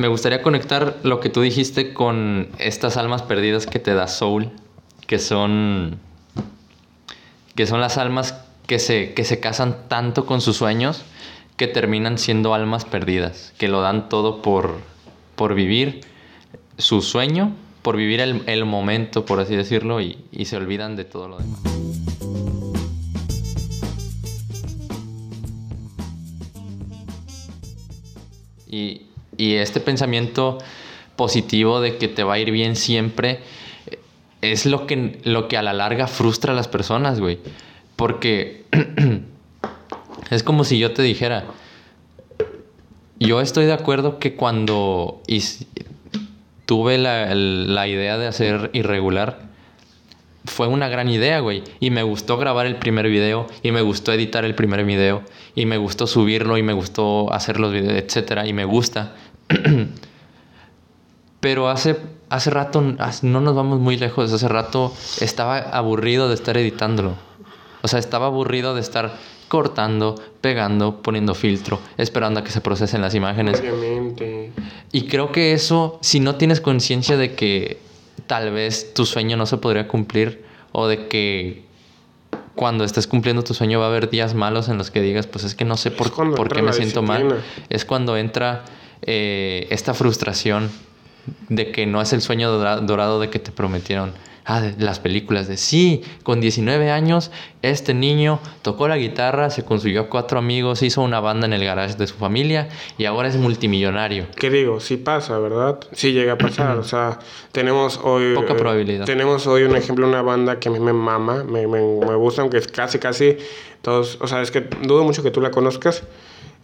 me gustaría conectar lo que tú dijiste con estas almas perdidas que te da Soul, que son que son las almas que se, que se casan tanto con sus sueños que terminan siendo almas perdidas, que lo dan todo por, por vivir su sueño, por vivir el, momento, por así decirlo, y, y se olvidan de todo lo demás. Y, y este pensamiento positivo de que te va a ir bien siempre es lo que, lo que a la larga frustra a las personas, güey. Porque es como si yo te dijera, yo estoy de acuerdo que cuando tuve la, la idea de hacer irregular, fue una gran idea, güey. Y me gustó grabar el primer video, y me gustó editar el primer video, y me gustó subirlo, y me gustó hacer los videos, etcétera, y me gusta. Pero hace, hace rato, no nos vamos muy lejos, hace rato estaba aburrido de estar editándolo. O sea, estaba aburrido de estar cortando, pegando, poniendo filtro, esperando a que se procesen las imágenes. Obviamente. Y creo que eso, si no tienes conciencia de que tal vez tu sueño no se podría cumplir o de que cuando estés cumpliendo tu sueño va a haber días malos en los que digas, pues es que no sé por, por qué me siento mal. Es cuando entra eh, esta frustración de que no es el sueño dorado de que te prometieron. Ah, de las películas de sí, con 19 años, este niño tocó la guitarra, se consiguió cuatro amigos, hizo una banda en el garage de su familia y ahora es multimillonario. ¿Qué digo? Sí pasa, ¿verdad? Sí llega a pasar. o sea, tenemos hoy. Poca probabilidad. tenemos hoy un ejemplo, una banda que a mí me mama, me, me, me gusta, aunque es casi, casi todos. O sea, es que dudo mucho que tú la conozcas.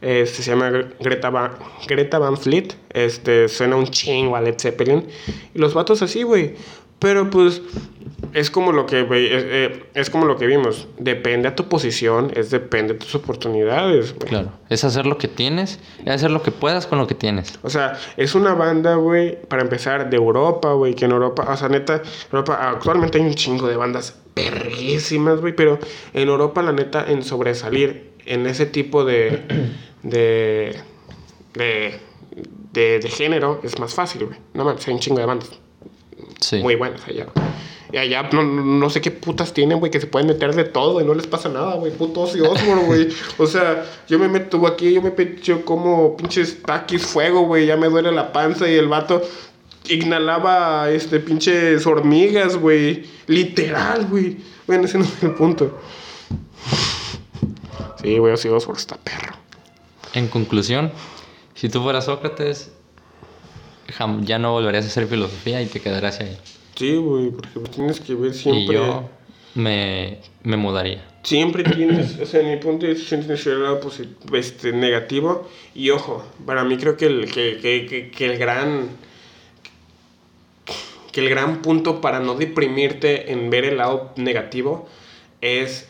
Este, se llama Greta Van, Greta Van Fleet. Este, suena un chingo a Led Zeppelin. Y los vatos así, güey. Pero pues es como lo que eh, es, como lo que vimos. Depende a tu posición, es depende de tus oportunidades. Claro, es hacer lo que tienes, es hacer lo que puedas con lo que tienes. O sea, es una banda, güey, para empezar, de Europa, güey, que en Europa, o sea, neta, Europa, actualmente hay un chingo de bandas perrísimas, güey, pero en Europa, la neta, en sobresalir en ese tipo de de, de, de, género es más fácil, güey. No mames, hay un chingo de bandas. Sí. Muy buenas allá. Y allá no, no sé qué putas tienen, güey, que se pueden meter de todo y no les pasa nada, güey. Puto Ozzy güey. O sea, yo me meto aquí, yo me yo como pinches taquis fuego, güey. Ya me duele la panza y el vato inhalaba este pinches hormigas, güey. Literal, güey. Bueno, ese no es el punto. Sí, güey, Ozzy Osbourne está perro. En conclusión, si tú fueras Sócrates, ya no volverías a hacer filosofía y te quedarás ahí. Sí, güey, porque tienes que ver siempre. Y yo me, me mudaría. Siempre tienes, o sea, en mi punto de vista, tienes que el lado este, negativo. Y ojo, para mí creo que el, que, que, que, el gran. Que el gran punto para no deprimirte en ver el lado negativo es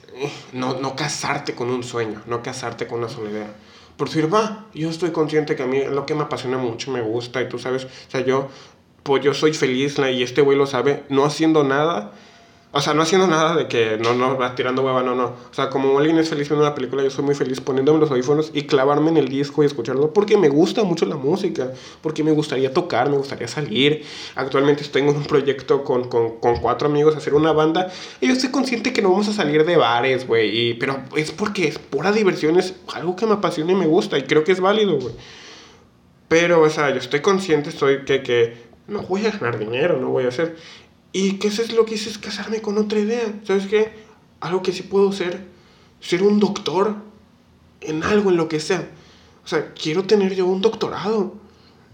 no, no casarte con un sueño, no casarte con una sola idea por decir, va, yo estoy consciente que a mí lo que me apasiona mucho, me gusta, y tú sabes, o sea, yo, pues yo soy feliz, y este güey lo sabe, no haciendo nada, o sea, no haciendo nada de que no, no, va tirando hueva, no, no. O sea, como alguien es feliz viendo una película, yo soy muy feliz poniéndome los audífonos y clavarme en el disco y escucharlo porque me gusta mucho la música, porque me gustaría tocar, me gustaría salir. Actualmente en un proyecto con, con, con cuatro amigos, hacer una banda y yo estoy consciente que no vamos a salir de bares, güey. Pero es porque es pura diversión, es algo que me apasiona y me gusta y creo que es válido, güey. Pero, o sea, yo estoy consciente, estoy que, que no voy a ganar dinero, no voy a hacer. Y que eso es lo que hice, es casarme con otra idea. ¿Sabes qué? Algo que sí puedo ser, ser un doctor en algo, en lo que sea. O sea, quiero tener yo un doctorado.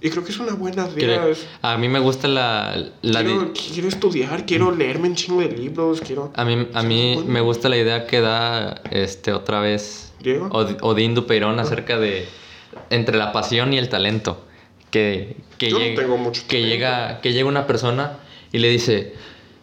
Y creo que es una buena idea. A mí me gusta la... la quiero, quiero, estudiar, quiero leerme un chingo de libros, quiero... A mí, a mí me gusta la idea que da este otra vez ¿Diego? Odín Dupeirón acerca de... Entre la pasión y el talento. Que, que, que, llega, que llega una persona y le dice,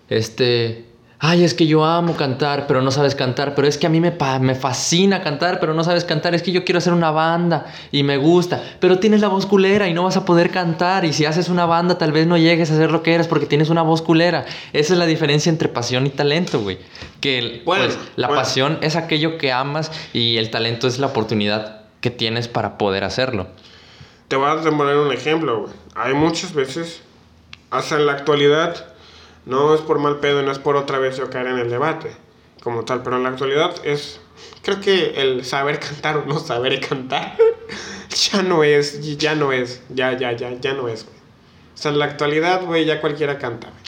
este, ay, es que yo amo cantar, pero no sabes cantar, pero es que a mí me, me fascina cantar, pero no sabes cantar, es que yo quiero hacer una banda y me gusta, pero tienes la voz culera y no vas a poder cantar y si haces una banda tal vez no llegues a ser lo que eres porque tienes una voz culera. Esa es la diferencia entre pasión y talento, güey. Que pues, la pasión es aquello que amas y el talento es la oportunidad que tienes para poder hacerlo. te voy a poner un ejemplo, güey. Hay muchas veces, hasta en la actualidad, no es por mal pedo, no es por otra vez yo caer en el debate como tal, pero en la actualidad es, creo que el saber cantar o no saber cantar ya no es, ya no es, ya, ya, ya, ya no es, güey. O sea, en la actualidad, güey, ya cualquiera canta, güey.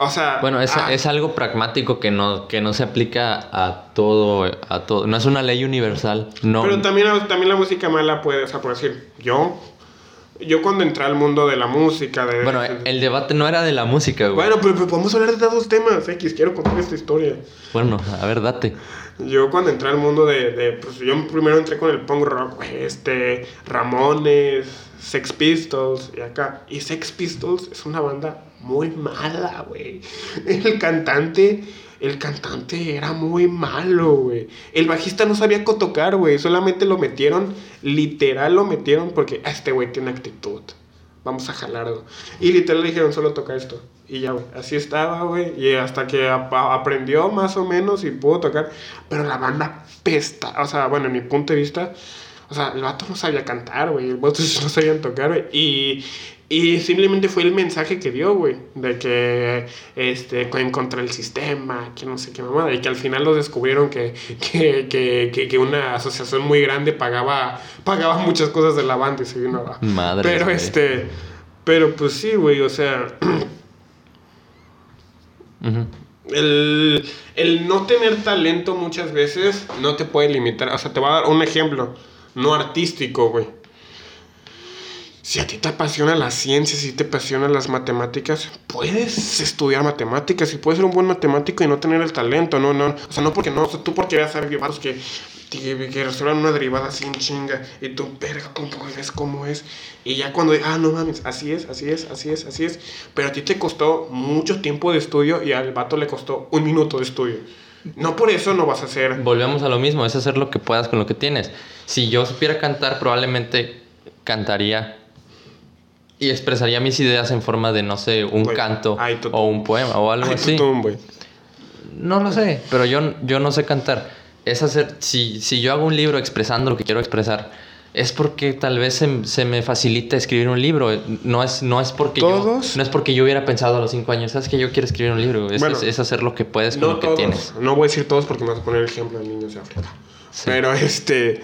O sea... Bueno, es, ah, es algo pragmático que no, que no se aplica a todo, a todo. No es una ley universal. No. Pero también, también la música mala puede, o sea, por decir, yo, yo cuando entré al mundo de la música, de... Bueno, el debate no era de la música, güey. Bueno, pero, pero podemos hablar de dos temas, X, quiero contar esta historia. Bueno, a ver, date. Yo cuando entré al mundo de, de, pues yo primero entré con el punk rock, güey, este, Ramones, Sex Pistols y acá. Y Sex Pistols es una banda muy mala, güey. El cantante, el cantante era muy malo, güey. El bajista no sabía tocar, güey. Solamente lo metieron, literal lo metieron porque "Ah, este güey tiene actitud. Vamos a jalarlo. Y literal le dijeron, solo toca esto. Y ya, güey, así estaba, güey. Y hasta que ap- aprendió más o menos y pudo tocar. Pero la banda pesta. O sea, bueno, en mi punto de vista, o sea, el vato no sabía cantar, güey. El vato no sabían tocar, güey. Y, y simplemente fue el mensaje que dio, güey. De que, este, en contra del sistema, que no sé qué mamada. Y que al final lo descubrieron que, que, que, que, que una asociación muy grande pagaba, pagaba muchas cosas de la banda y se vino abajo. Madres, Pero güey. este, pero pues sí, güey, o sea, el, el no tener talento muchas veces no te puede limitar. O sea, te voy a dar un ejemplo, no artístico, güey. Si a ti te apasiona la ciencia, si te apasionan las matemáticas, puedes estudiar matemáticas y puedes ser un buen matemático y no tener el talento, no, no. O sea, no porque no, o sea, tú porque vas a ver vatos que, que, que resuelvan una derivada en chinga y tú, verga, ¿cómo es? ¿Cómo es? Y ya cuando, ah, no mames, así es, así es, así es, así es. Pero a ti te costó mucho tiempo de estudio y al vato le costó un minuto de estudio. No por eso no vas a ser Volvemos a lo mismo, es hacer lo que puedas con lo que tienes. Si yo supiera cantar, probablemente cantaría y expresaría mis ideas en forma de, no sé, un Güey, canto ay, o un poema o algo Ay, así. tutum. No lo sé, pero yo, yo no sé cantar. Es hacer, si, si yo hago un libro expresando lo que quiero expresar, es porque tal vez se, se me facilita escribir un libro. No es, no es porque ¿Todos? yo no es porque yo hubiera pensado a los cinco años, sabes que yo quiero escribir un libro. Es, Bueno, es, es hacer lo que puedes con No lo que todos, tienes. no voy a decir todos porque me vas a poner el ejemplo de niños de África. Sí. Pero este,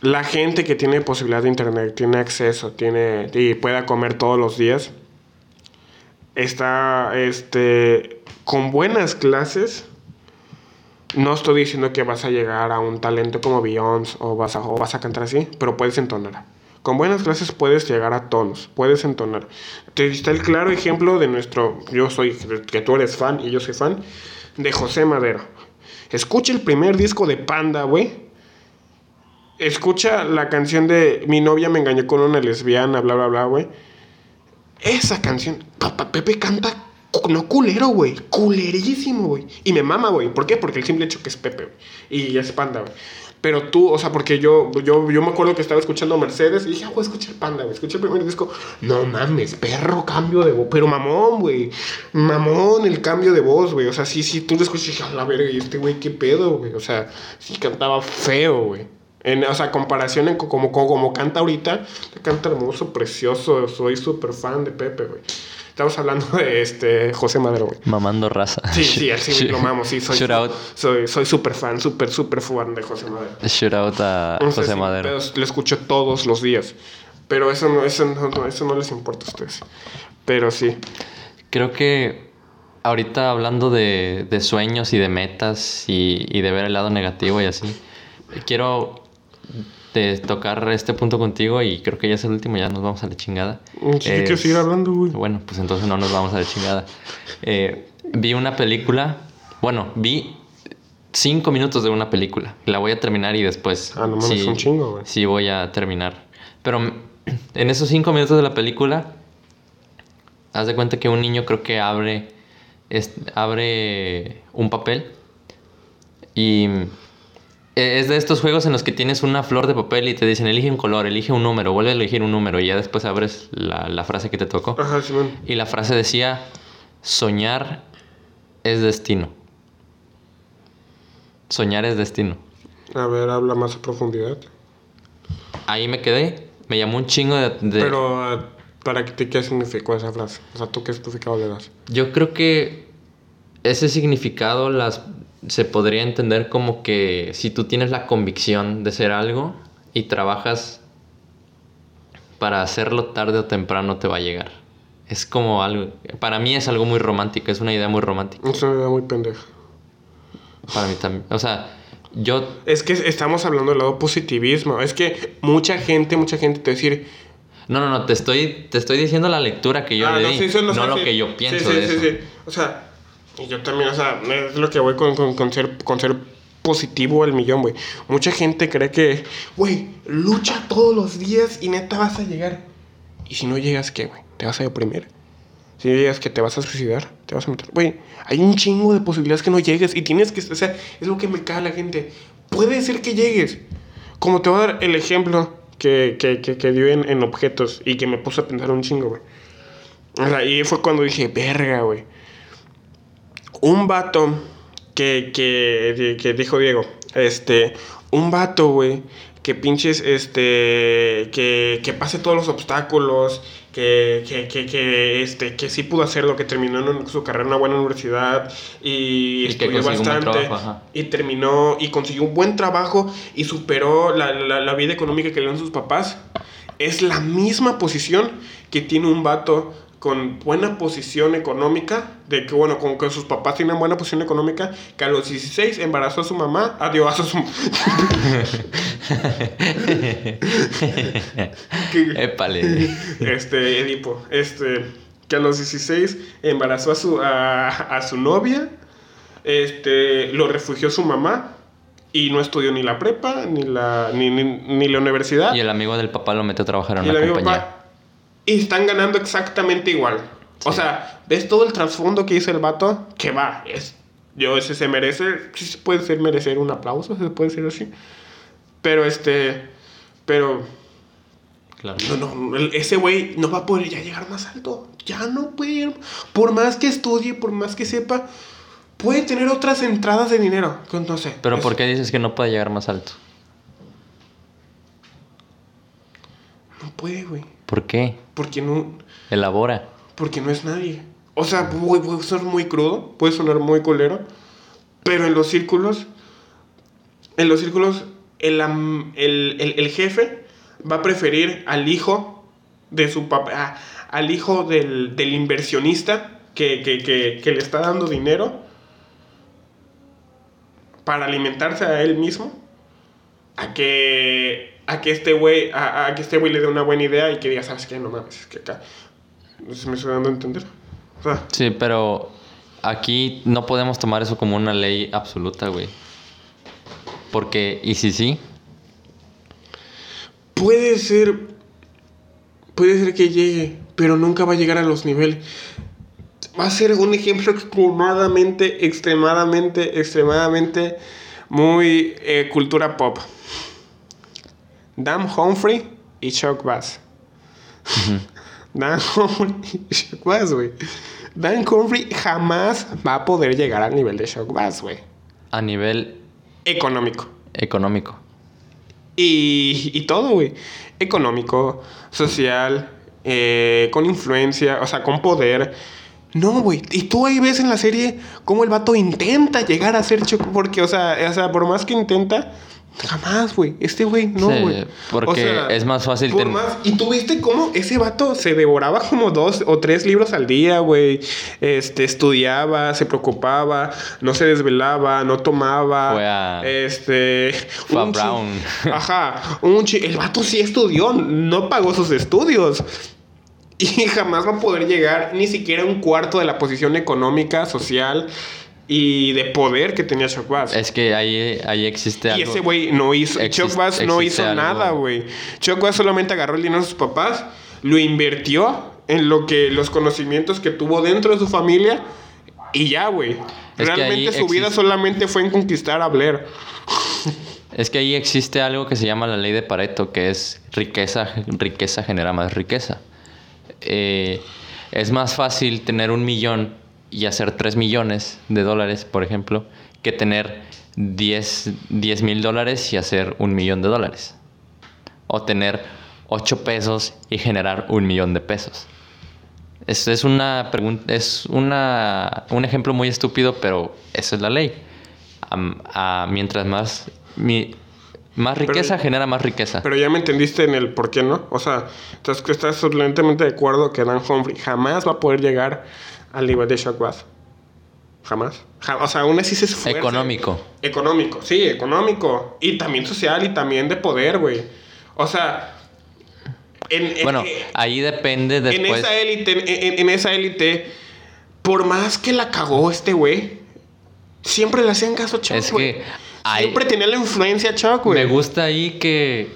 la gente que tiene posibilidad de internet, tiene acceso, tiene y pueda comer todos los días, está este, con buenas clases. No estoy diciendo que vas a llegar a un talento como Beyoncé o vas a, o vas a cantar así, pero puedes entonar. Con buenas clases puedes llegar a tonos, puedes entonar. Te está el claro ejemplo de nuestro, yo soy, que tú eres fan y yo soy fan, de José Madero. Escucha el primer disco de Panda, güey. Escucha la canción de Mi novia me engañó con una lesbiana, bla, bla, bla, güey. Esa canción, papá Pepe canta no culero, güey. Culerísimo, güey. Y me mama, güey. ¿Por qué? Porque el simple hecho que es Pepe, güey. Y es Panda, güey. Pero tú, o sea, porque yo, yo, yo me acuerdo que estaba escuchando Mercedes y dije, ah, voy a escuchar Panda, güey. Escuché el primer disco. No mames, perro, cambio de voz. Pero mamón, güey. Mamón el cambio de voz, güey. O sea, sí, sí, tú lo escuchas y dije, a la verga, y este güey, qué pedo, güey. O sea, sí cantaba feo, güey. En, o sea, comparación en co- como, como, como canta ahorita, canta hermoso, precioso. Soy súper fan de Pepe, güey. Estamos hablando de este José Madero, güey. Mamando raza. Sí, sí, así lo mamo, sí, soy Shout out, soy soy súper fan, súper súper fan de José Madero. shout out a José Madero. lo escucho todos los días. Pero eso no, eso no, no, eso no les importa a ustedes. Pero sí. Creo que ahorita hablando de, de sueños y de metas y, y de ver el lado negativo y así, quiero de tocar este punto contigo y creo que ya es el último, ya nos vamos a la chingada. Sí, sí, quiero Es- seguir hablando, güey. Bueno, pues entonces no nos vamos a la chingada. Eh, vi una película, bueno, vi cinco minutos de una película. La voy a terminar y después... Ah, no mames, sí- un chingo, güey. Sí, voy a terminar. Pero mm, en esos cinco minutos de la película, haz de cuenta que un niño creo que abre, es- abre un papel y mm, es de estos juegos en los que tienes una flor de papel y te dicen elige un color, elige un número, vuelve a elegir un número y ya después abres la, la frase que te tocó. Ajá, Simón. Y la frase decía, soñar es destino. Soñar es destino. A ver, habla más a profundidad. Ahí me quedé Me llamó un chingo de... de- Pero, eh, ¿para ti qué significó esa frase? O sea, ¿tú qué significado le das? Yo creo que ese significado las se podría entender como que si tú tienes la convicción de ser algo y trabajas para hacerlo tarde o temprano te va a llegar. Es como algo, para mí es algo muy romántico, es una idea muy romántica. Es una idea muy pendeja. Para mí también. O sea, yo Es que estamos hablando del lado positivismo. Es que mucha gente, mucha gente te va a decir... no, no, no, te estoy te estoy diciendo la lectura que yo "Ah, le no, di, sí, no, sé, lo que yo pienso sí, de sí, eso. sí. O sea, y yo también, o sea, es lo que voy con, con, con ser, con ser positivo al millón, güey. Mucha gente cree que, güey, lucha todos los días y neta vas a llegar. Y si no llegas, ¿qué, güey? ¿Te vas a deprimir? Si no llegas, que te vas a suicidar, te vas a meter. Güey, hay un chingo de posibilidades que no llegues y tienes que. O sea, es lo que me caga la gente. Puede ser que llegues. Como te voy a dar el ejemplo que, que, que, que dio en, en objetos y que me puso a pensar un chingo, güey. O sea, y fue cuando dije, verga, güey. Un vato que, que, que dijo Diego, este, un vato, güey, que pinches, este, que, que pase todos los obstáculos, que, que, que, que, este, que sí pudo hacerlo, que terminó en su carrera en una buena universidad y, Y estudió bastante trabajo, y terminó y consiguió un buen trabajo y superó la, la, la vida económica que le dan sus papás. Es la misma posición que tiene un vato con buena posición económica, de que bueno, con que sus papás tienen buena posición económica, que a los 16 embarazó a su mamá, adiós a su... que- Épale. este, Edipo, este, que a los 16 embarazó a su, a, a su novia, este, lo refugió su mamá y no estudió ni la prepa, ni la, ni, ni, ni la universidad. Y el amigo del papá lo metió a trabajar en Y una compañía. papá, y están ganando exactamente igual. O sea, ¿ves todo el trasfondo que hizo el vato? Que va, es, yo ese se merece, sí se puede ser merecer un aplauso, se puede decir así. Pero este, pero Claro. no, no, ese güey no va a poder ya llegar más alto. Ya no puede ir. Por más que estudie, por más que sepa, puede tener otras entradas de dinero. sé. Pero ¿por qué dices que no puede llegar más alto? No puede, güey. ¿Por qué? Porque no, Elabora. porque no es nadie. O sea, puede, puede sonar muy crudo, puede sonar muy culero, pero en los círculos, en los círculos, el, el, el- el jefe va a preferir al hijo de su papá, al hijo del, del inversionista que, que, que, que le está dando dinero para alimentarse a él mismo, a que, a que este güey, a, a que este güey le dé una buena idea y que diga, ¿sabes qué? No mames, es que acá, no si me estoy dando a entender. O sea, Sí, pero aquí no podemos tomar eso como una ley absoluta, güey. Porque, ¿y si sí? Puede ser. Puede ser que llegue, pero nunca va a llegar a los niveles. Va a ser un ejemplo extremadamente, extremadamente, extremadamente muy eh, cultura pop. Dan Humphrey y Chuck Bass. Dan Humphrey y Chuck Bass, güey. Dan Humphrey jamás va a poder llegar al nivel de Chuck Bass, güey. A nivel Económico. económico. Y, y todo, güey. Económico, social, eh, con influencia, o sea, con poder. No, güey. Y tú ahí ves en la serie cómo el vato intenta llegar a ser Chuck. Porque, o sea, o sea por más que intenta, jamás, güey. Este güey, no, Sí, güey. porque es más fácil por ten- más- Y tú viste cómo ese vato se devoraba como dos o tres libros al día, güey. Este, estudiaba, se preocupaba, no se desvelaba, no tomaba. Fue a- Este. Fue a un chi- Brown. Ajá, un chi- el vato sí estudió, no pagó sus estudios. Y jamás va a poder llegar ni siquiera a un cuarto de la posición económica, social y de poder que tenía Chuck Bass. Es que ahí, ahí existe y algo. ese güey no hizo, Existe- Chuck Bass no hizo algo- nada, güey. Chuck Bass solamente agarró el dinero de sus papás, lo invirtió en lo que los conocimientos que tuvo dentro de su familia y ya, güey. Realmente su vida solamente fue en conquistar a Blair. Es que ahí existe algo que se llama la ley de Pareto, que es riqueza, riqueza genera más riqueza. Eh, es más fácil tener un millón y hacer 3 millones de dólares, por ejemplo, que tener 10 mil dólares y hacer un millón de dólares. O tener 8 pesos y generar un millón de pesos. Es, es una pregunta, es una, un ejemplo muy estúpido, pero esa es la ley. Am- a- mientras más, mi- más riqueza genera más riqueza. Pero ya me entendiste en el por qué no. O sea, estás, estás absolutamente de acuerdo que Dan Humphrey jamás va a poder llegar al nivel de Bass. Jamás. Ja- o sea, aún así se esfuerza. Económico. Económico, sí, económico. Y también social y también de poder, güey. O sea, en, en- Bueno, eh, ahí depende en después. esa élite, en, en- en esa élite, por más que la cagó este güey, siempre le hacían caso a Chuck, Es que hay- Siempre tenía la influencia Chuck, güey. Me gusta ahí que.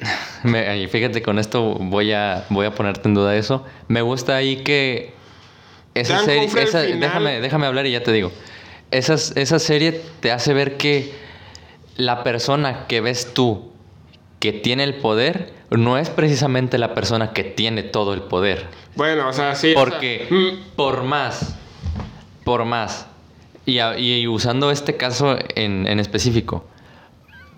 me- fíjate, con esto voy a, voy a ponerte en duda eso. Me gusta ahí que. Esa serie. Esa- final- déjame, déjame hablar y ya te digo. Esas, esa serie te hace ver que la persona que ves tú que tiene el poder no es precisamente la persona que tiene todo el poder. Bueno, o sea, sí. o sea, Porque mm, por más, por más, y, y usando este caso en, en específico,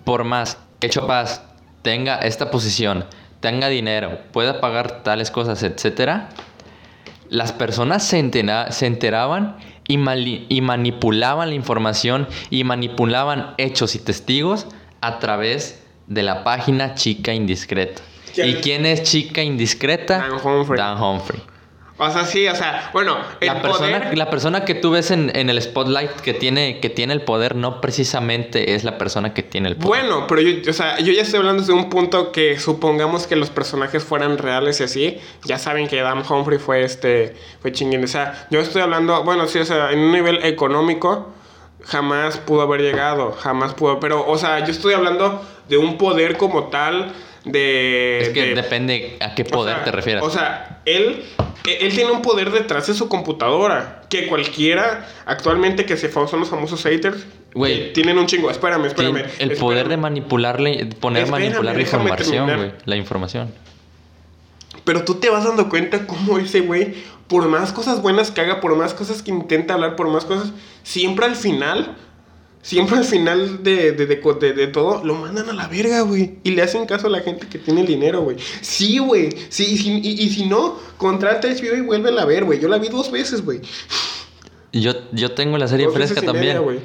por más que Chopaz tenga esta posición, tenga dinero, pueda pagar tales cosas, etcétera, las personas se, entera- se enteraban y, mali- y manipulaban la información y manipulaban hechos y testigos a través de la página Chica Indiscreta. ¿Quién ¿Y es? quién es Chica Indiscreta? Dan Humphrey. Dan Humphrey. O sea, sí, o sea, bueno, el La persona, poder- la persona que tú ves en, en el spotlight que tiene, que tiene el poder no precisamente es la persona que tiene el poder. Bueno, pero yo, o sea, yo ya estoy hablando desde un punto que supongamos que los personajes fueran reales y así. Ya saben que Dan Humphrey fue este, fue chinguín. O sea, yo estoy hablando, bueno, sí, o sea, en un nivel económico jamás pudo haber llegado, jamás pudo, pero, o sea, yo estoy hablando de un poder como tal de... es que de- depende a qué poder sea, te refieras. O sea, él, él tiene un poder detrás de su computadora. Que cualquiera actualmente que se son los famosos haters. Güey. que tienen un chingo. Espérame, espérame. El poder de manipularle, poner Espérame, manipular la información, güey. La información. Pero tú te vas dando cuenta cómo ese güey, por más cosas buenas que haga, por más cosas que intenta hablar, por más cosas, siempre al final, siempre al final de, de, de, de- todo, lo mandan a la verga, güey. Y le hacen caso a la gente que tiene el dinero, güey. Sí, güey. Sí, y, si- y- y si no, contrata a HBO y vuelve a ver, güey. Yo la vi dos veces, güey. Yo, yo tengo la serie Dos fresca media, también.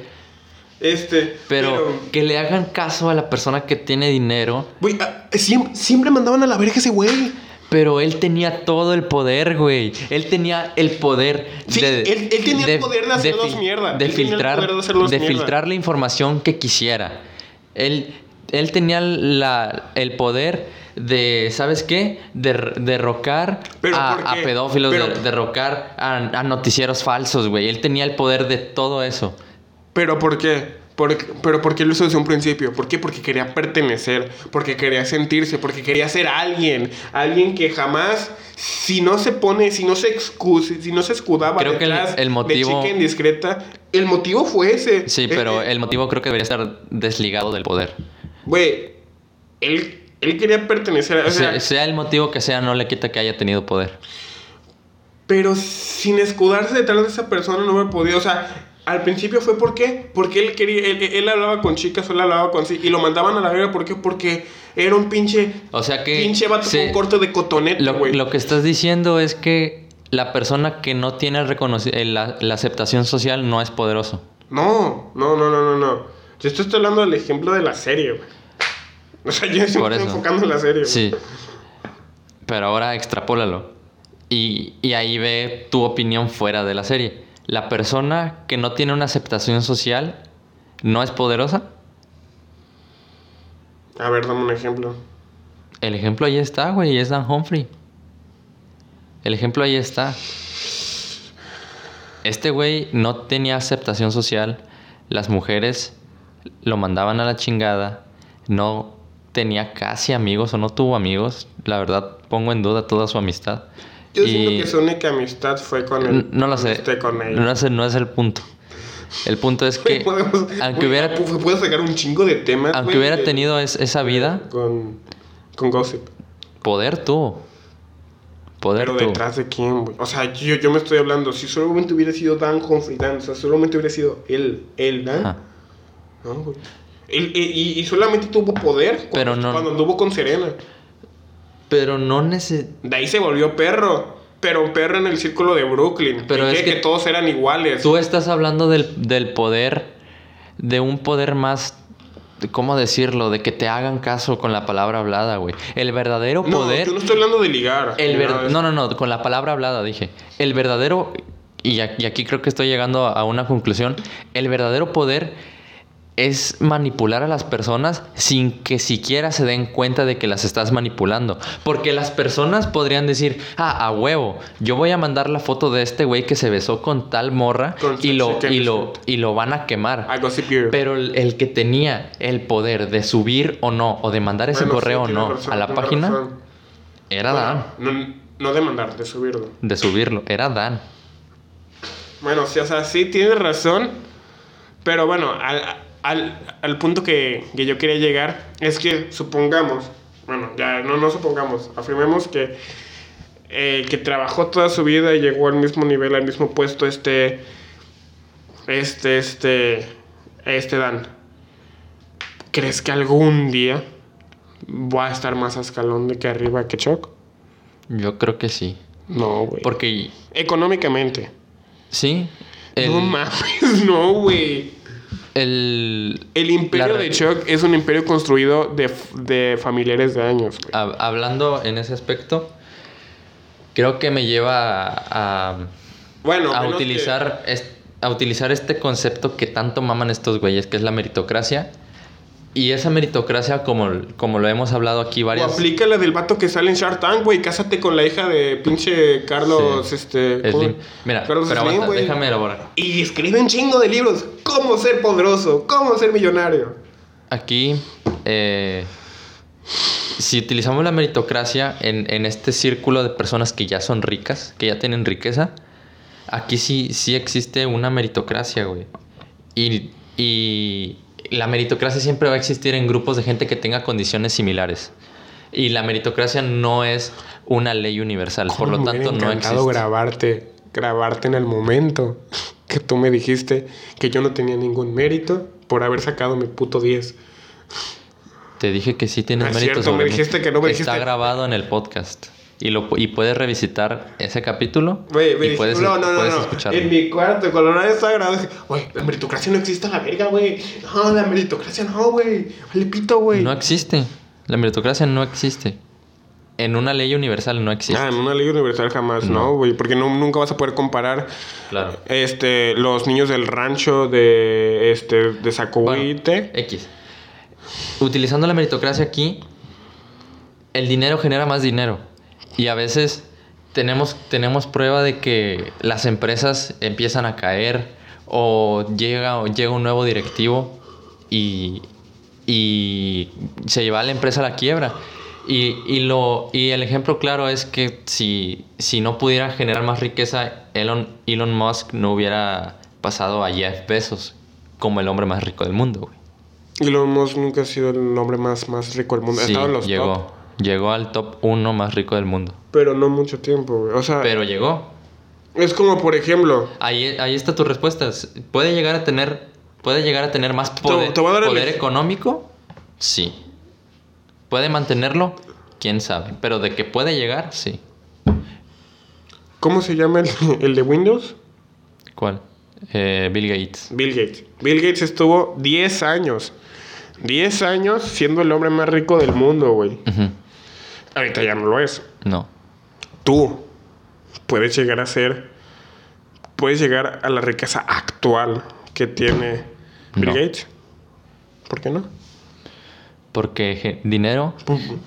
Este, pero, que le hagan caso a la persona que tiene dinero. Güey, ah, siempre, siempre mandaban a la verga ese güey. Pero él tenía todo el poder, güey. Él tenía el poder Sí, él- él tenía el poder de mierda. De Él filtrar, de de filtrar la información que quisiera. Él, él tenía la, el poder de, ¿sabes qué? De derrocar a, pedófilos, Pero- de- derrocar a, a noticieros falsos, güey. Él tenía el poder de todo eso. ¿Pero por qué? Por- pero porque lo hizo desde un principio. ¿Por qué? Porque quería pertenecer, porque quería sentirse, porque quería ser alguien. Alguien que jamás, si no se pone, si no se excuse, si no se escudaba Creo que el- detrás el motivo- de chica indiscreta, el motivo fue ese. Sí, Eh, pero eh, el motivo creo que debería estar desligado del poder. Güey, él, él quería pertenecer. O sea, sea, sea el motivo que sea, no le quita que haya tenido poder. Pero sin escudarse detrás de esa persona no me podía, o sea, al principio fue por qué, porque él quería, él, él hablaba con chicas, él hablaba con sí, y lo mandaban a la verga, ¿por qué? Porque era un pinche, O sea que... pinche vato se- con corte de cotonete, Lo, güey. lo que estás diciendo es que la persona que no tiene el- la, la aceptación social no es poderoso. No, no, no, no, no, no. Yo estoy hablando del ejemplo de la serie, güey. O sea, yo estoy enfocando en la serie. Sí. Pero ahora extrapólalo. Y, y ahí ve tu opinión fuera de la serie. La persona que no tiene una aceptación social no es poderosa. A ver, dame un ejemplo. El ejemplo ahí está, güey, es Dan Humphrey. El ejemplo ahí está. Este güey no tenía aceptación social. Las mujeres lo mandaban a la chingada. No tenía casi amigos o no tuvo amigos. La verdad, pongo en duda toda su amistad. Yo Y- siento que su única amistad fue con él. No lo sé. Con ella. No, sé, no es el punto. El punto es que, podemos- aunque güey, hubiera, pu- puedo sacar un chingo de temas. aunque güey, hubiera de- tenido es- esa vida, Con, con Gossip. poder tuvo. Poder Pero tuvo. detrás de quién, güey. O sea, yo, yo me estoy hablando. Si solamente hubiera sido Dan Humphrey Dan, o sea, solamente hubiera sido él, él, Dan. Ajá. No, güey. Él- y, y- y solamente tuvo poder cuando, Pero no- cuando anduvo con Serena. Pero no neces... De ahí se volvió perro. Pero perro en el círculo de Brooklyn. Pero ¿En es que que todos eran iguales. Tú estás hablando del, del poder, de un poder más, ¿cómo decirlo? De que te hagan caso con la palabra hablada, güey. El verdadero no, poder... yo no estoy hablando de ligar. El ver- No, no, no, con la palabra hablada dije. El verdadero, y aquí creo que estoy llegando a una conclusión, el verdadero poder es manipular a las personas sin que siquiera se den cuenta de que las estás manipulando. Porque las personas podrían decir, ah, a huevo, yo voy a mandar la foto de este güey que se besó con tal morra Con y lo, y, lo, y lo van a quemar. Pero el, el que tenía el poder de subir o no, o de mandar ese Bueno, sí, correo o no razón, a la página, razón. era Bueno, Dan. no, no de mandar, de subirlo. De subirlo, era Dan. Bueno, sí, o sea, sí tienes razón. Pero bueno, al, al, al punto que, que yo quería llegar es que supongamos, bueno, ya no, no supongamos, afirmemos que eh, que trabajó toda su vida y llegó al mismo nivel, al mismo puesto este, este, este, este Dan. ¿Crees que algún día va a estar más a escalón de que arriba que Chuck? Yo creo que sí. No, güey. Porque, Económicamente. sí. El, No mames, no, güey. El- El imperio de Chuck es un imperio construido de, de familiares de años, güey. hab- hablando en ese aspecto, creo que me lleva a, a- Bueno, a utilizar, es- a utilizar este concepto que tanto maman estos güeyes, que es la meritocracia. Y esa meritocracia, como, como lo hemos hablado aquí que- O varias aplica la del vato que sale en Shark Tank, güey. Cásate con la hija de pinche Carlos, Sí. este... Slim. Mira, Carlos pero Slim, aguanta, déjame elaborar. Y escribe un chingo de libros. Cómo ser poderoso, cómo ser millonario. Aquí, eh, si utilizamos la meritocracia en, en este círculo de personas que ya son ricas, que ya tienen riqueza, aquí sí, sí existe una meritocracia, güey. Y, y la meritocracia siempre va a existir en grupos de gente que tenga condiciones similares. Y la meritocracia no es una ley universal, por lo tanto no existe. grabarte, grabarte en el momento que tú me dijiste que yo no tenía ningún mérito por haber sacado mi puto 10. Te dije que sí tienes No es mérito cierto, me dijiste que no, me Está dijiste- grabado en el podcast. Y, lo, y puedes revisitar ese capítulo me y puedes, no, no, no, puedes no. escucharlo. En mi cuarto, grabado. dije, Güey, la meritocracia no existe a la verga, güey. No, la meritocracia no, güey. Vale pito, güey. No existe. La meritocracia no existe. En una ley universal no existe. Ah, en una ley universal jamás, No. no, güey. Porque no, nunca vas a poder comparar Claro. este, los niños del rancho de, este, de Zacuite. X. Utilizando la meritocracia aquí, el dinero genera más dinero. Y a veces tenemos, tenemos prueba de que las empresas empiezan a caer o llega, o llega un nuevo directivo y, y se lleva a la empresa a la quiebra. Y, y lo, y el ejemplo claro es que si, si no pudiera generar más riqueza, Elon, Elon Musk no hubiera pasado a Jeff Bezos como el hombre más rico del mundo. güey. Elon Musk nunca ha sido el hombre más, más rico del mundo. Ha Sí, estado en los llegó. top, Llegó al top 1 más rico del mundo. pero no mucho tiempo, güey. O sea, Pero llegó. es como, por ejemplo, Ahí, ahí está tu respuesta. ¿Puede llegar a tener, puede llegar a tener más poder, te el económico? Sí. ¿Puede mantenerlo? ¿Quién sabe? Pero de que puede llegar, sí. ¿cómo se llama el, el de Windows? ¿Cuál? Eh, Bill Gates. Bill Gates. Bill Gates estuvo 10 años. 10 años siendo el hombre más rico del mundo, güey. Ahorita ya no lo es. No. Tú puedes llegar a ser. Puedes llegar a la riqueza actual que tiene Bill No. Gates. ¿Por qué no? Porque dinero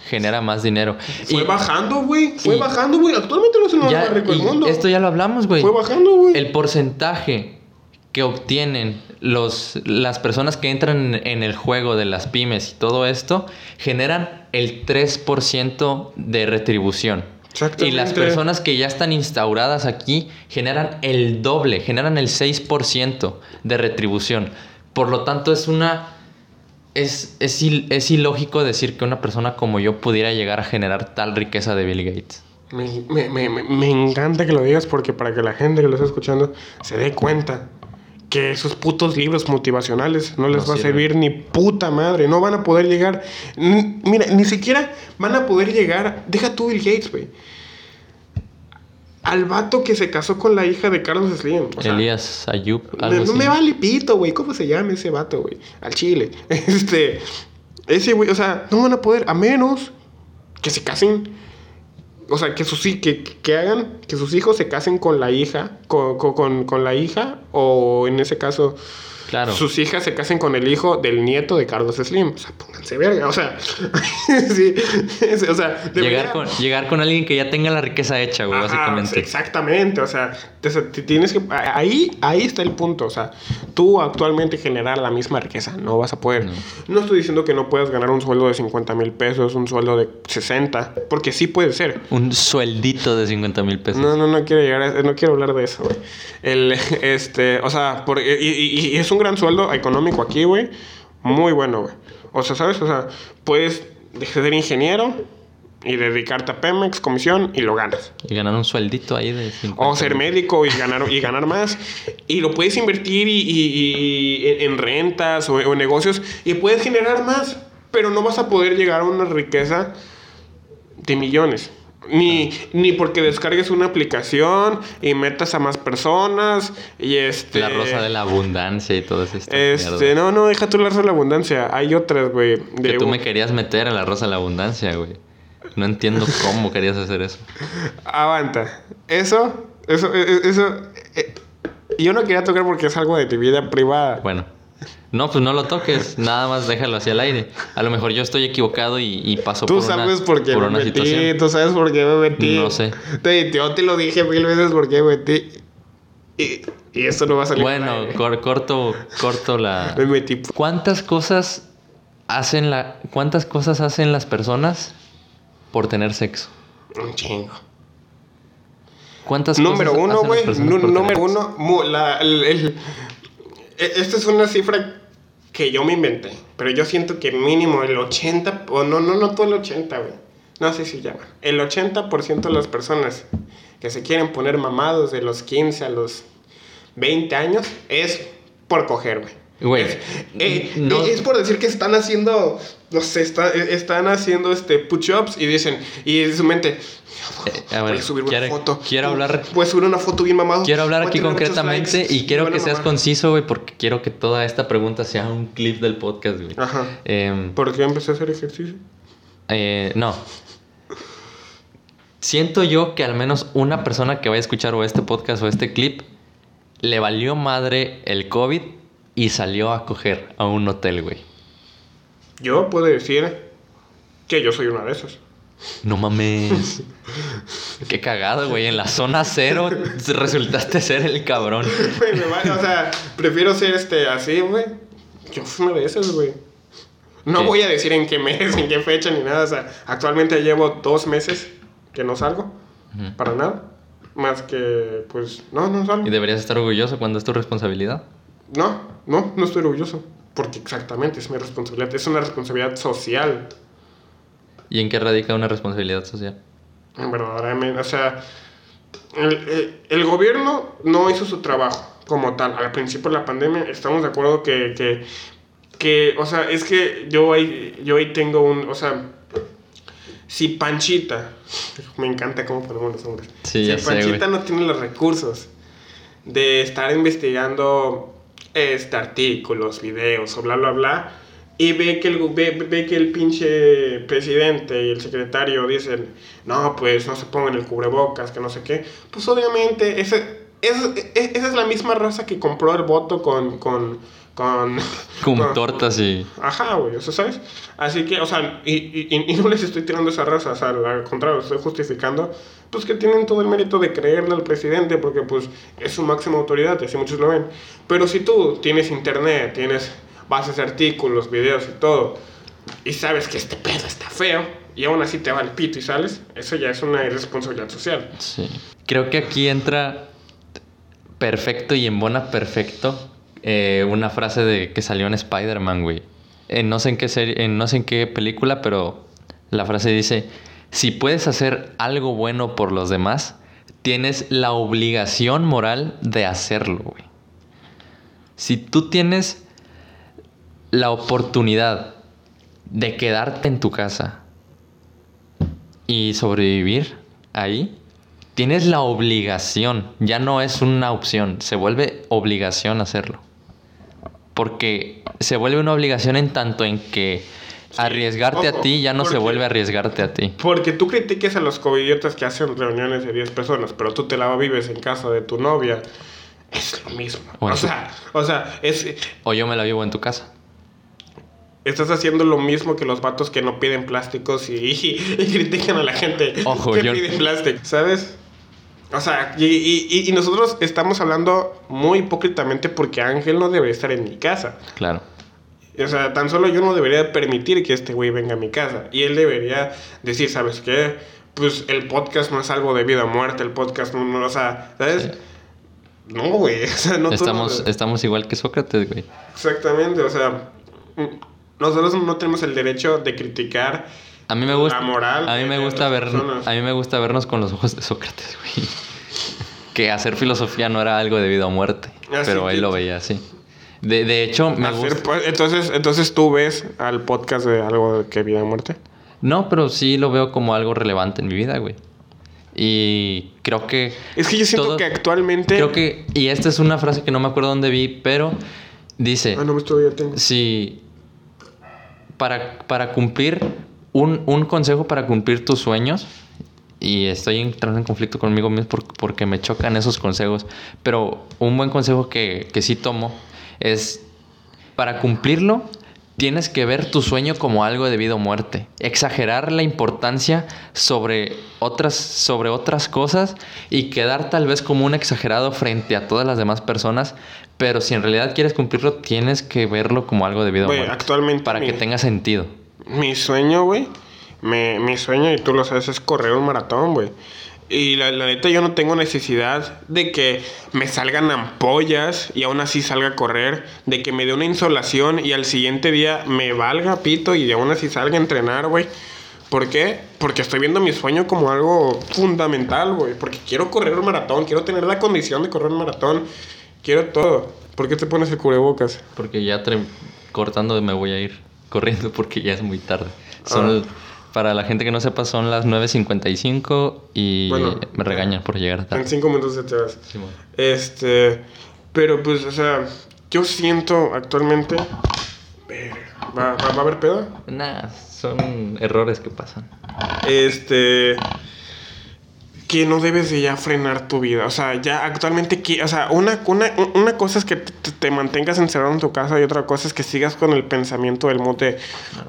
genera más dinero. Fue Y bajando, güey. Fue y- bajando, güey. Actualmente no es el más rico del mundo. esto ya lo hablamos, güey. Fue bajando, güey. El porcentaje que obtienen los, las personas que entran en, en el juego de las pymes y todo esto generan el 3% de retribución. Y las personas que ya están instauradas aquí generan el doble, generan el 6% de retribución. Por lo tanto, es una. Es, es, il- es ilógico decir que una persona como yo pudiera llegar a generar tal riqueza de Bill Gates. Me, me- me- me- me encanta que lo digas porque para que la gente que lo está escuchando se dé cuenta que esos putos libros motivacionales no les No va a servir ni puta madre. No van a poder llegar. Mira, ni siquiera van a poder llegar. Deja tú Bill Gates, güey. Al vato que se casó con la hija de Carlos Slim. O sea, Elías Ayub, algo no así. me vale pito, güey. ¿Cómo se llama ese vato, güey? Al chile. Este. Ese, güey, o sea, no van a poder, a menos que se casen. O sea, que sus que, que hagan que sus hijos se casen con la hija, con- con- con la hija, o en ese caso, Claro. sus hijas se casen con el hijo del nieto de Carlos Slim. O sea, pónganse verga. O sea, sí, o sea, Llegar con, llegar con alguien que ya tenga la riqueza hecha, güey, Ajá, básicamente. Exactamente, o sea, te- te tienes que ahí ahí está el punto, o sea, tú actualmente generar la misma riqueza, no vas a poder. No. No, estoy diciendo que no puedas ganar un sueldo de 50 mil pesos, un sueldo de 60, porque sí puede ser. Un sueldito de 50 mil pesos. No, no, no quiero llegar a- no quiero hablar de eso, güey. El, este, o sea, por- y, y- y es un gran sueldo económico aquí, güey. Muy bueno, güey. O sea, ¿sabes? O sea, puedes ser ingeniero y dedicarte a Pemex, comisión, y lo ganas. Y ganar un sueldito ahí de 50 O ser médico y ganar, y ganar más. Y lo puedes invertir y, y- y en en rentas o, o en negocios y puedes generar más. Pero no vas a poder llegar a una riqueza de millones. Ni, ni porque descargues una aplicación y metas a más personas y este... La rosa de la abundancia y todo eso. Este, no, no, deja tú la rosa de la abundancia. Hay otras, güey. Que tú me querías meter a la rosa de la abundancia, güey. No entiendo cómo querías hacer eso. Aguanta. Eso, eso, e- e- eso... eh, yo no quería tocar porque es algo de tu vida privada. Bueno. No, pues no lo toques. Nada más déjalo hacia el aire. A lo mejor yo estoy equivocado y, y paso Tú por sabes una, por qué por me metí, situación. tú sabes por qué me metí. No sé. Te, yo te lo dije mil veces por qué me metí. Y, y esto no va a salir. al Bueno, cor- corto, corto la... Me metí. ¿Cuántas cosas hacen la... ¿Cuántas cosas hacen las personas por tener sexo? Un chingo. ¿Cuántas Número cosas uno, hacen las güey. personas nu- por tener Número uno. la- el- el- esta es una cifra que yo me inventé. Pero yo siento que mínimo el 80. O no, no, no todo el 80, güey. No sé si llama. El 80% de las personas que se quieren poner mamados de los 15 a los 20 años es por coger, güey. Güey, Es, eh, no- es por decir que están haciendo, no sé, está- eh, están haciendo este push-ups y dicen, y en su mente, Eh, subir quiero- una foto. quiero hablar- Voy a subir una foto bien mamado. Quiero hablar aquí concretamente likes, y quiero que seas mamar. conciso, güey, porque quiero que toda esta pregunta sea un clip del podcast, güey. Ajá. Em, ¿Por qué empecé a hacer ejercicio? eh, no. Siento yo que al menos una persona que vaya a escuchar o este podcast o este clip le valió madre el COVID y salió a coger a un hotel, güey. Yo puedo decir que yo soy una de esas. No mames. Qué cagado, güey. En la zona cero resultaste ser el cabrón. Güey, me vale, o sea, prefiero ser este así, güey. Yo soy una de esas, güey. No ¿Qué? voy a decir en qué mes, en qué fecha ni nada. O sea, actualmente llevo dos meses que no salgo. Para nada. Más que, pues, no, no salgo. Y deberías estar orgulloso cuando es tu responsabilidad. No, no, no estoy orgulloso. Porque exactamente es mi responsabilidad. Es una responsabilidad social. ¿Y en qué radica una responsabilidad social? Verdaderamente. O sea, el, el- el gobierno no hizo su trabajo como tal. Al principio de la pandemia estamos de acuerdo que, que, que, o sea, es que yo ahí, yo ahí tengo un, o sea, si Panchita, me encanta cómo ponemos los nombres. Sí, si sé, Panchita no tiene los recursos de estar investigando este artículos, videos o bla bla bla y ve que el ve, ve que el pinche presidente y el secretario dicen, "No, pues no se pongan el cubrebocas, que no sé qué." Pues obviamente ese, esa, e- esa es la misma raza que compró el voto con con con Con con- tortas y... Ajá, güey, o sea, ¿sabes? Así que, o sea, y, y, y no les estoy tirando esa raza, o sea, al contrario, estoy justificando, pues que tienen todo el mérito de creerle al presidente, porque pues es su máxima autoridad, y así muchos lo ven. Pero si tú tienes internet, tienes bases de artículos, videos y todo, y sabes que este pedo está feo, y aún así te va el pito y sales, eso ya es una irresponsabilidad social. Sí. Creo que aquí entra perfecto y embona perfecto eh, una frase de que salió en Spider-Man, güey. En no sé en qué serie, en no sé en qué película, pero la frase dice: si puedes hacer algo bueno por los demás, tienes la obligación moral de hacerlo, güey. Si tú tienes la oportunidad de quedarte en tu casa y sobrevivir ahí, tienes la obligación, ya no es una opción, se vuelve obligación hacerlo. Porque se vuelve una obligación en tanto en que arriesgarte a ti ya no se vuelve arriesgarte a ti. Porque tú critiques a los covidiotas que hacen reuniones de 10 personas, pero tú te la vives en casa de tu novia. Es lo mismo. O tu- sea, o sea, es, O yo me la vivo en tu casa. estás haciendo lo mismo que los vatos que no piden plásticos y, y- y critican a la gente Ojo, que yo- pide plástico, ¿sabes? O sea, y, y- y- nosotros estamos hablando muy hipócritamente porque Ángel no debería estar en mi casa. Claro. O sea, tan solo yo no debería permitir que este güey venga a mi casa. Y él debería decir, ¿sabes qué? Pues el podcast no es algo de vida o muerte, el podcast no, no o sea, ¿sabes? Sí. No, güey, o sea, no estamos, no- estamos igual que Sócrates, güey. Exactamente, o sea, mm, nosotros no tenemos el derecho de criticar A mí me gusta, La moral a mí me gusta ver, personas. a mí me gusta vernos con los ojos de Sócrates, güey. que hacer filosofía no era algo de vida o muerte, Ah, pero él lo veía así. De, de hecho, me hacer, gusta. pues, entonces, entonces tú ves al podcast de algo de que vida o muerte. No, pero sí lo veo como algo relevante en mi vida, güey. Y creo que Es que yo siento Todo- que actualmente... creo que y esta es una frase que no me acuerdo dónde vi, pero dice, Ah, no, esto ya tengo. si para, para cumplir un, un consejo para cumplir tus sueños y estoy entrando en conflicto conmigo mismo por- porque me chocan esos consejos pero un buen consejo que, que sí tomo es para cumplirlo tienes que ver tu sueño como algo de vida o muerte. Exagerar la importancia sobre otras sobre otras cosas y quedar tal vez como un exagerado frente a todas las demás personas pero si en realidad quieres cumplirlo tienes que verlo como algo de vida o muerte actualmente para que tenga sentido Mi sueño, güey. Mi sueño, y tú lo sabes, es correr un maratón, güey. Y la, la neta, yo no tengo necesidad de que me salgan ampollas y aún así salga a correr. De que me dé una insolación y al siguiente día me valga pito y aún así salga a entrenar, güey. ¿Por qué? Porque estoy viendo mi sueño como algo fundamental, güey. Porque quiero correr un maratón, quiero tener la condición de correr un maratón. Quiero todo. ¿Por qué te pones el cubrebocas? porque ya cortando me voy a ir corriendo porque ya es muy tarde son Ah. para la gente que no sepa son las 9.55 y Bueno, me regañan por llegar En tarde cinco minutos ya te vas. Este, pero pues, o sea, yo siento actualmente. ¿Va, va, va a haber pedo? Nah, son errores que pasan Este. Que no debes de ya frenar tu vida. O sea, ya actualmente. O sea, una, una, una cosa es que te, te mantengas encerrado en tu casa y otra cosa es que sigas con el pensamiento del mote.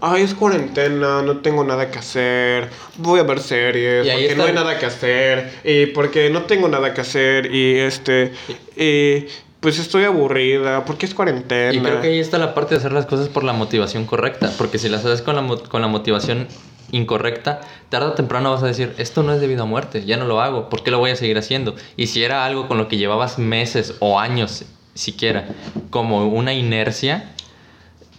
Ay, es cuarentena, no tengo nada que hacer. Voy a ver series. Porque no hay nada que hacer. Y porque no tengo nada que hacer. Y este. y, pues estoy aburrida. Porque es cuarentena. y creo que ahí está la parte de hacer las cosas por la motivación correcta porque si las haces con la, con la motivación incorrecta tarde o temprano vas a decir esto no es debido a muerte ya no lo hago ¿por qué lo voy a seguir haciendo? y si era algo con lo que llevabas meses o años siquiera como una inercia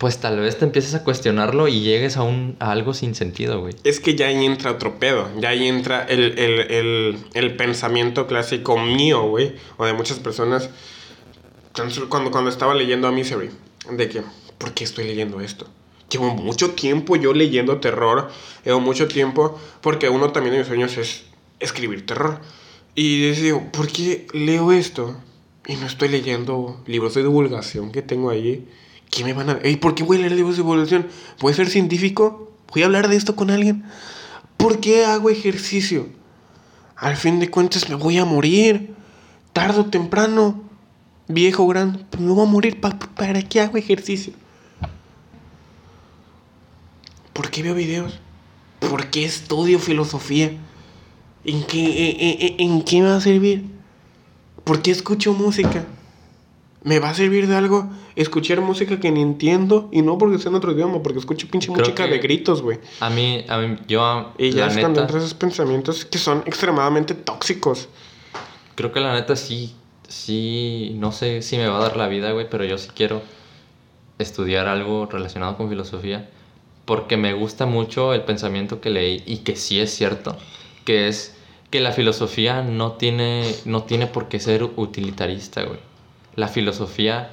pues tal vez te empieces a cuestionarlo y llegues a, un, algo sin sentido, güey. Es que ya ahí entra otro pedo. Ya ahí entra el, el, el, el pensamiento clásico mío, güey. O de muchas personas. Cuando, cuando estaba leyendo a Misery. De que, ¿por qué estoy leyendo esto? Llevo mucho tiempo yo leyendo terror. Llevo mucho tiempo. Porque uno también de mis sueños es escribir terror. Y digo, ¿por qué leo esto? Y no estoy leyendo libros de divulgación que tengo ahí. ¿Qué me van a.? Ey, ¿Por qué voy a leer libros de divulgación? ¿Voy a ser científico? ¿Voy a hablar de esto con alguien? ¿Por qué hago ejercicio? Al fin de cuentas me voy a morir. Tarde o temprano. Viejo, grande. me voy a morir. ¿Pa- ¿Para qué hago ejercicio? ¿Por qué veo videos? ¿Por qué estudio filosofía? ¿En qué, en, en- en qué me va a servir? ¿Por qué escucho música? ¿Me va a servir de algo escuchar música que ni entiendo? Y no porque sea en otro idioma, porque escucho pinche Creo música de gritos, güey. A mí, a mí, yo, Y ya es cuando neta, entran esos pensamientos que son extremadamente tóxicos. creo que la neta sí, sí, no sé si me va a dar la vida, güey, pero yo sí quiero estudiar algo relacionado con filosofía porque me gusta mucho el pensamiento que leí y que sí es cierto, que es que la filosofía no tiene, no tiene por qué ser utilitarista, güey. La filosofía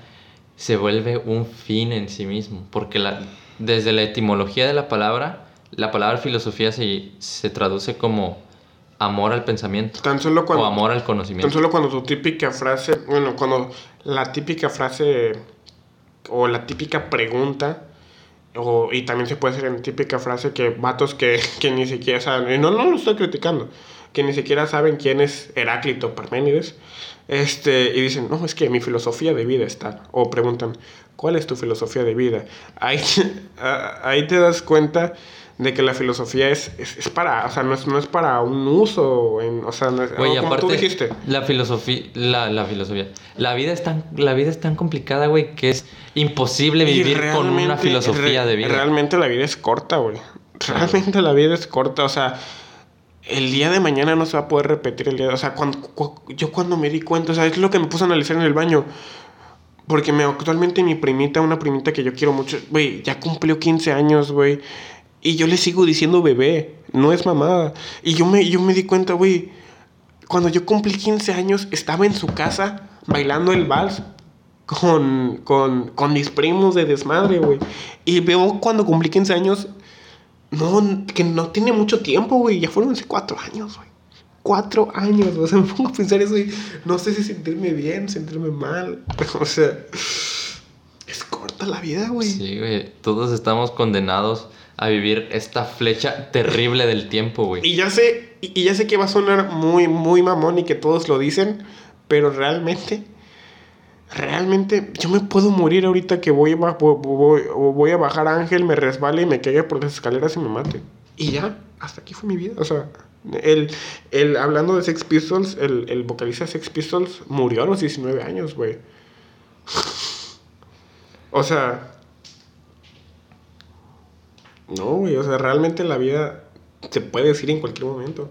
se vuelve un fin en sí mismo. Porque la, desde la etimología de la palabra, la palabra filosofía se, se traduce como amor al pensamiento Tan solo cuando, o amor al tan conocimiento. solo cuando tu típica frase, bueno, cuando la típica frase o la típica pregunta, o, y también se puede hacer en típica frase que vatos que, que ni siquiera saben, y no, no lo estoy criticando, que ni siquiera saben quién es Heráclito Parménides, este, y dicen, no, es que mi filosofía de vida está, o preguntan, ¿cuál es tu filosofía de vida? Ahí, ahí te das cuenta de que la filosofía es, es, es para, o sea, no es, no es para un uso, en, o sea, no es, como aparte, tú dijiste. la filosofía, la, la filosofía, la vida es tan, la vida es tan complicada, güey, que es imposible vivir con una filosofía re- de vida. Realmente la vida es corta, güey. Realmente la vida es corta, o sea, el día de mañana no se va a poder repetir el día, o sea, cuando, cu- yo cuando me di cuenta, o sea, es lo que me puse a analizar en el baño. Porque me, actualmente mi primita, una primita que yo quiero mucho, güey, ya cumplió 15 años, güey. Y yo le sigo diciendo bebé, no es mamada. Y yo me, yo me di cuenta, güey, cuando yo cumplí 15 años, estaba en su casa bailando el vals con, con, con mis primos de desmadre, güey. Y veo cuando cumplí 15 años, no, que no tiene mucho tiempo, güey. Ya fueron hace cuatro años, güey. Cuatro años, o sea, me pongo a pensar eso y no sé si sentirme bien, sentirme mal. O sea, es corta la vida, güey. Sí, güey, todos estamos condenados a vivir esta flecha terrible del tiempo, güey. Y ya sé, y ya sé que va a sonar muy, muy mamón y que todos lo dicen, pero realmente, realmente, yo me puedo morir ahorita que voy voy, a bajar Ángel, me resbale y me caiga por las escaleras y me mate. Y ya, hasta aquí fue mi vida. O sea, el, el, hablando de Sex Pistols, el, el vocalista de Sex Pistols murió a los 19 años, güey. O sea, no, güey, o sea, realmente la vida se puede decir en cualquier momento.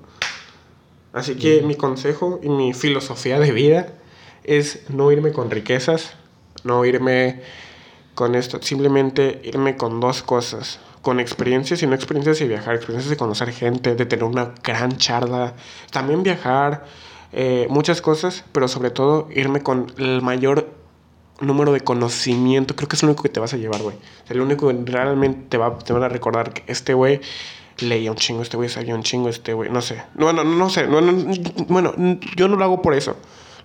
Así que mi consejo y mi filosofía de vida es no irme con riquezas, no irme con esto, simplemente irme con dos cosas, con experiencias y no experiencias de viajar, experiencias de conocer gente, de tener una gran charla, también viajar, eh, muchas cosas, pero sobre todo irme con el mayor número de conocimiento, creo que es lo único que te vas a llevar, güey. O lo único que realmente te, va, te van a recordar que este güey leía un chingo, este güey sabía un chingo, este güey, no sé. No, no, no sé. No, no, bueno, yo no lo hago por eso.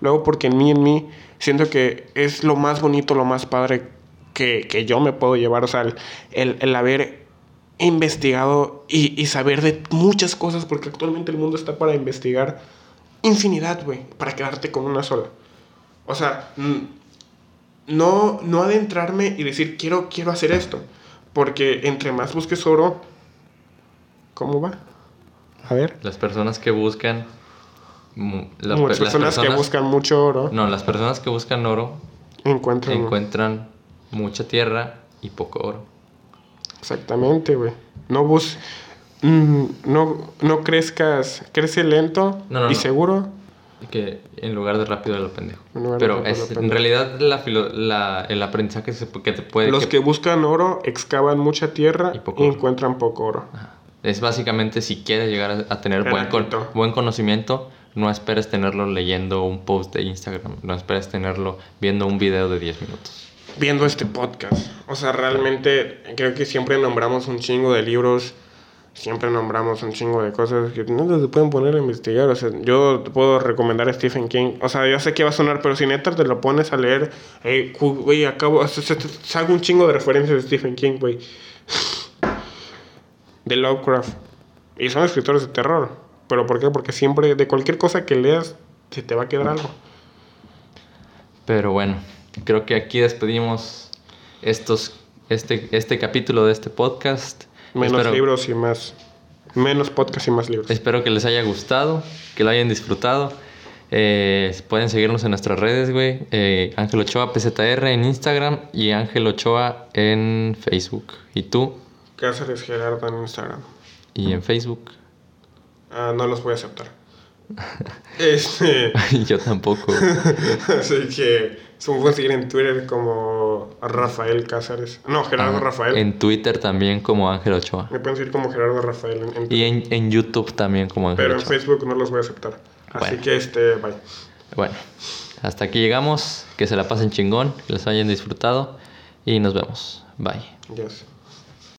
Lo hago porque en mí, en mí, siento que es lo más bonito, lo más padre que, que yo me puedo llevar. O sea, el, el, el haber investigado y, y saber de muchas cosas, porque actualmente el mundo está para investigar infinidad, güey, para quedarte con una sola. O sea, no, no adentrarme y decir, quiero, quiero hacer esto. Porque entre más busques oro, ¿cómo va? A ver. Las personas que buscan... las, Muchas pe- las personas, que buscan mucho oro No, las personas que buscan oro encuentran. encuentran mucha tierra y poco oro. Exactamente, güey. No bus. mm, no, no crezcas. Crece lento No, no, y no. seguro. Que en lugar de rápido lo pendejo. Pero es, en realidad la filo- la- el aprendizaje se- que te puede... Los que buscan oro excavan mucha tierra Y y, poco oro. encuentran poco oro. Es básicamente si quieres llegar a, tener buen, con- buen conocimiento, no esperes tenerlo leyendo un post de Instagram, no esperes tenerlo viendo un video de 10 minutos. viendo este podcast. O sea, realmente creo que siempre nombramos un chingo de libros, siempre nombramos un chingo de cosas que no se pueden poner a investigar. O sea, yo puedo recomendar a Stephen King. O sea, yo sé que va a sonar, pero si neta te lo pones a leer, cu- güey, acabo, salgo un chingo de referencias de Stephen King, güey. De Lovecraft. Y son escritores de terror. ¿Pero por qué? Porque siempre, de cualquier cosa que leas, se te va a quedar algo. Pero bueno, creo que aquí despedimos estos, este, este capítulo de este podcast. Menos Espero- libros y más. Menos podcast y más libros. Espero que les haya gustado, que lo hayan disfrutado. Eh, pueden seguirnos en nuestras redes, güey. Eh, Ángel Ochoa PZR en Instagram y Ángel Ochoa en Facebook. ¿Y tú? Cáceres Gerardo en Instagram. Y en Facebook. Ah, no los voy a aceptar. Este. Yo tampoco. así que. Se me pueden seguir en Twitter como Rafael Cáceres. No, Gerardo Ah, Rafael. En Twitter también como Ángel Ochoa. Me pueden seguir como Gerardo Rafael en, en Y en, en YouTube también como Ángel Pero en Ochoa. Facebook no los voy a aceptar. Así Bueno. que este, bye. Bueno, hasta aquí llegamos. Que se la pasen chingón, que les hayan disfrutado y nos vemos. Bye. Yes.